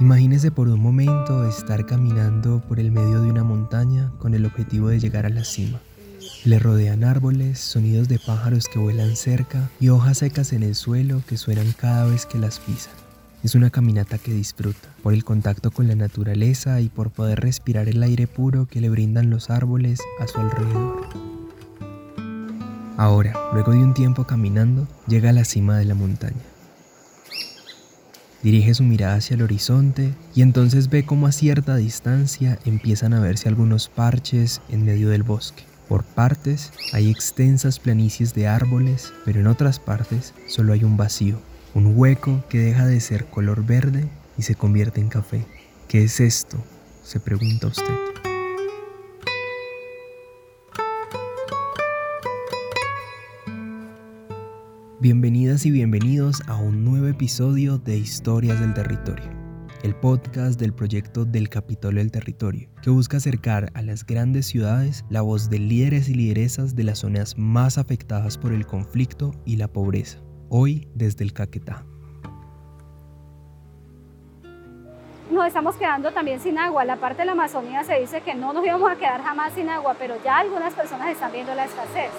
Imagínese por un momento estar caminando por el medio de una montaña con el objetivo de llegar a la cima. Le rodean árboles, sonidos de pájaros que vuelan cerca y hojas secas en el suelo que suenan cada vez que las pisan. Es una caminata que disfruta por el contacto con la naturaleza y por poder respirar el aire puro que le brindan los árboles a su alrededor. Ahora, luego de un tiempo caminando, llega a la cima de la montaña. Dirige su mirada hacia el horizonte y entonces ve cómo a cierta distancia empiezan a verse algunos parches en medio del bosque. Por partes hay extensas planicies de árboles, pero en otras partes solo hay un vacío, un hueco que deja de ser color verde y se convierte en café. ¿Qué es esto? se pregunta usted. Bienvenidas y bienvenidos a un nuevo episodio de Historias del Territorio, el podcast del proyecto del Capitolio del Territorio, que busca acercar a las grandes ciudades la voz de líderes y lideresas de las zonas más afectadas por el conflicto y la pobreza, hoy desde el Caquetá. Nos estamos quedando también sin agua. La parte de la Amazonía se dice que no nos íbamos a quedar jamás sin agua, pero ya algunas personas están viendo la escasez.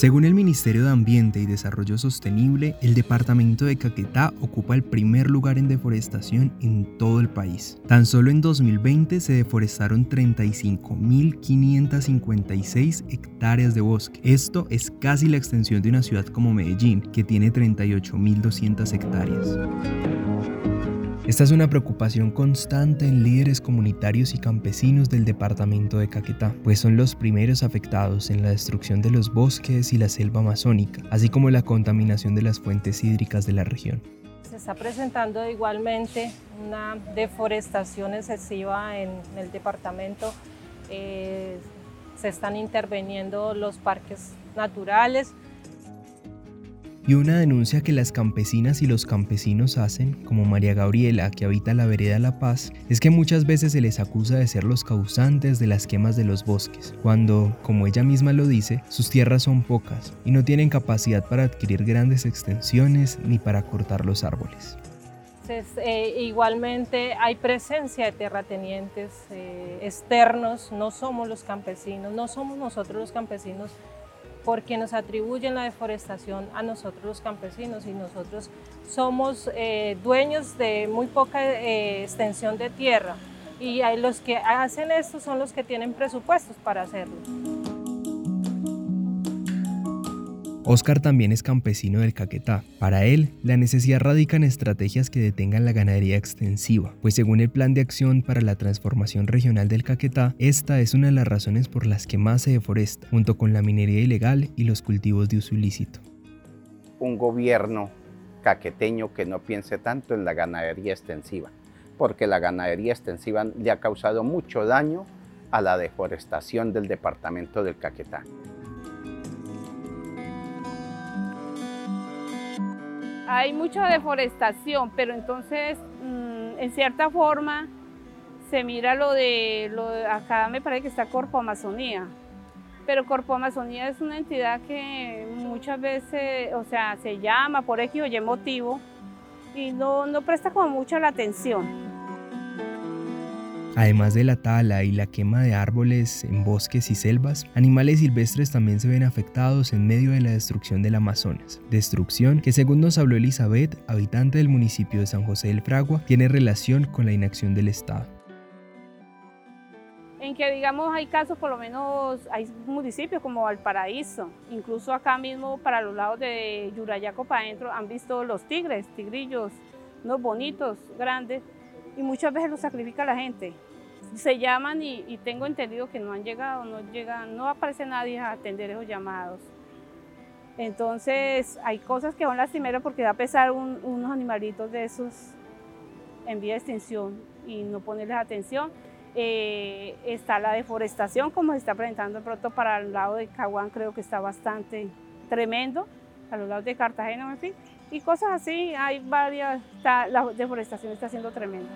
Según el Ministerio de Ambiente y Desarrollo Sostenible, el departamento de Caquetá ocupa el primer lugar en deforestación en todo el país. Tan solo en 2020 se deforestaron 35.556 hectáreas de bosque. Esto es casi la extensión de una ciudad como Medellín, que tiene 38.200 hectáreas. Esta es una preocupación constante en líderes comunitarios y campesinos del departamento de Caquetá, pues son los primeros afectados en la destrucción de los bosques y la selva amazónica, así como la contaminación de las fuentes hídricas de la región. Se está presentando igualmente una deforestación excesiva en el departamento. Eh, se están interviniendo los parques naturales, y una denuncia que las campesinas y los campesinos hacen, como María Gabriela, que habita la vereda La Paz, es que muchas veces se les acusa de ser los causantes de las quemas de los bosques, cuando, como ella misma lo dice, sus tierras son pocas y no tienen capacidad para adquirir grandes extensiones ni para cortar los árboles. Eh, igualmente hay presencia de terratenientes eh, externos, no somos los campesinos, no somos nosotros los campesinos porque nos atribuyen la deforestación a nosotros los campesinos y nosotros somos eh, dueños de muy poca eh, extensión de tierra y los que hacen esto son los que tienen presupuestos para hacerlo. Oscar también es campesino del Caquetá. Para él, la necesidad radica en estrategias que detengan la ganadería extensiva, pues según el Plan de Acción para la Transformación Regional del Caquetá, esta es una de las razones por las que más se deforesta, junto con la minería ilegal y los cultivos de uso ilícito. Un gobierno caqueteño que no piense tanto en la ganadería extensiva, porque la ganadería extensiva le ha causado mucho daño a la deforestación del departamento del Caquetá. Hay mucha deforestación, pero entonces mm, en cierta forma se mira lo de, lo acá me parece que está Corpo Amazonía, pero Corpo Amazonía es una entidad que muchas veces, o sea, se llama por X o Y motivo y no, no presta como mucha la atención. Además de la tala y la quema de árboles en bosques y selvas, animales silvestres también se ven afectados en medio de la destrucción del Amazonas. Destrucción que según nos habló Elizabeth, habitante del municipio de San José del Fragua, tiene relación con la inacción del Estado. En que digamos hay casos, por lo menos hay municipios como Valparaíso, incluso acá mismo para los lados de Yurayaco para adentro han visto los tigres, tigrillos, unos bonitos, grandes, y muchas veces lo sacrifica la gente. Se llaman y, tengo entendido que no han llegado, no llegan, no aparece nadie a atender esos llamados. Entonces hay cosas que son lastimeras porque da pesar unos animalitos de esos en vía de extinción y no ponerles atención. Eh, está la deforestación como se está presentando pronto para el lado de Caguán, creo que está bastante tremendo, a los lados de Cartagena, en fin y cosas así. Hay varias, la deforestación está siendo tremenda.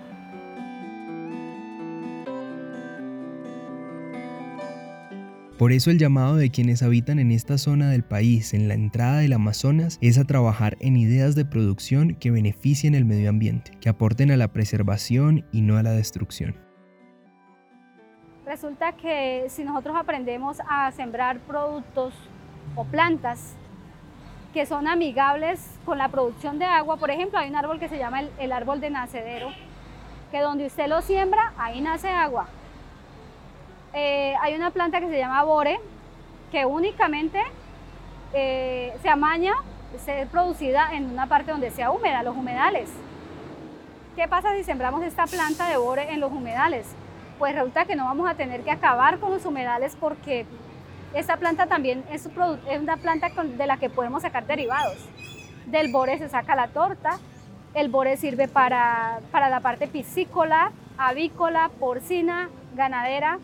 Por eso el llamado de quienes habitan en esta zona del país, en la entrada del Amazonas, es a trabajar en ideas de producción que beneficien el medio ambiente, que aporten a la preservación y no a la destrucción. Resulta que si nosotros aprendemos a sembrar productos o plantas que son amigables con la producción de agua, por ejemplo, hay un árbol que se llama el, árbol de nacedero, que donde usted lo siembra, ahí nace agua. Eh, hay una planta que se llama bore, que únicamente eh, se amaña ser producida en una parte donde sea húmeda, los humedales. ¿Qué pasa si sembramos esta planta de bore en los humedales? Pues resulta que no vamos a tener que acabar con los humedales porque esta planta también es, una planta de la que podemos sacar derivados. Del bore se saca la torta, el bore sirve para, para la parte piscícola, avícola, porcina, ganadera,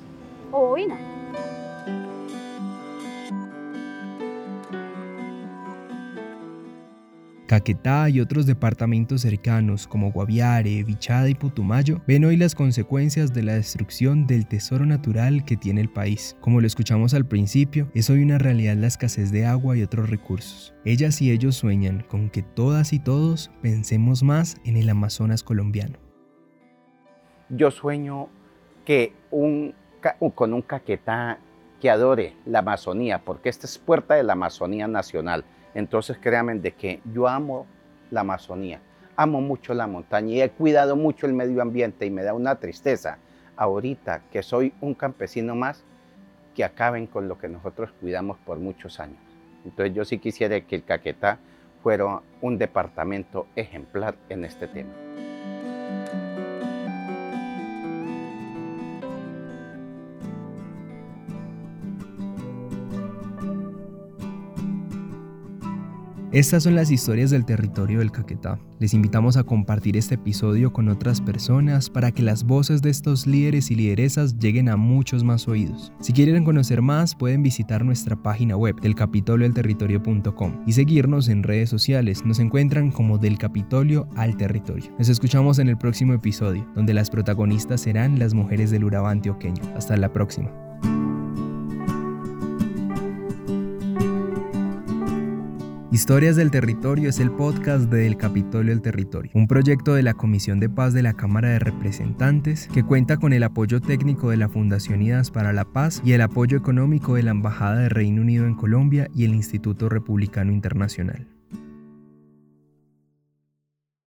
Caquetá y otros departamentos cercanos como Guaviare, Vichada y Putumayo ven hoy las consecuencias de la destrucción del tesoro natural que tiene el país. Como lo escuchamos al principio, es hoy una realidad la escasez de agua y otros recursos. Ellas y ellos sueñan con que todas y todos pensemos más en el Amazonas colombiano. Yo sueño que con un caquetá que adore la Amazonía, porque esta es puerta de la Amazonía nacional. Entonces créanme de que yo amo la Amazonía, amo mucho la montaña y he cuidado mucho el medio ambiente y me da una tristeza ahorita que soy un campesino más que acaben con lo que nosotros cuidamos por muchos años. Entonces yo sí quisiera que el Caquetá fuera un departamento ejemplar en este tema. Estas son las historias del territorio del Caquetá. Les invitamos a compartir este episodio con otras personas para que las voces de estos líderes y lideresas lleguen a muchos más oídos. Si quieren conocer más, pueden visitar nuestra página web del territorio.com y seguirnos en redes sociales. Nos encuentran como del Capitolio al Territorio. Nos escuchamos en el próximo episodio, donde las protagonistas serán las mujeres del Urabá antioqueño. Hasta la próxima. Historias del Territorio es el podcast de El Capitolio del Territorio, un proyecto de la Comisión de Paz de la Cámara de Representantes que cuenta con el apoyo técnico de la Fundación IDAS para la Paz y el apoyo económico de la Embajada de Reino Unido en Colombia y el Instituto Republicano Internacional.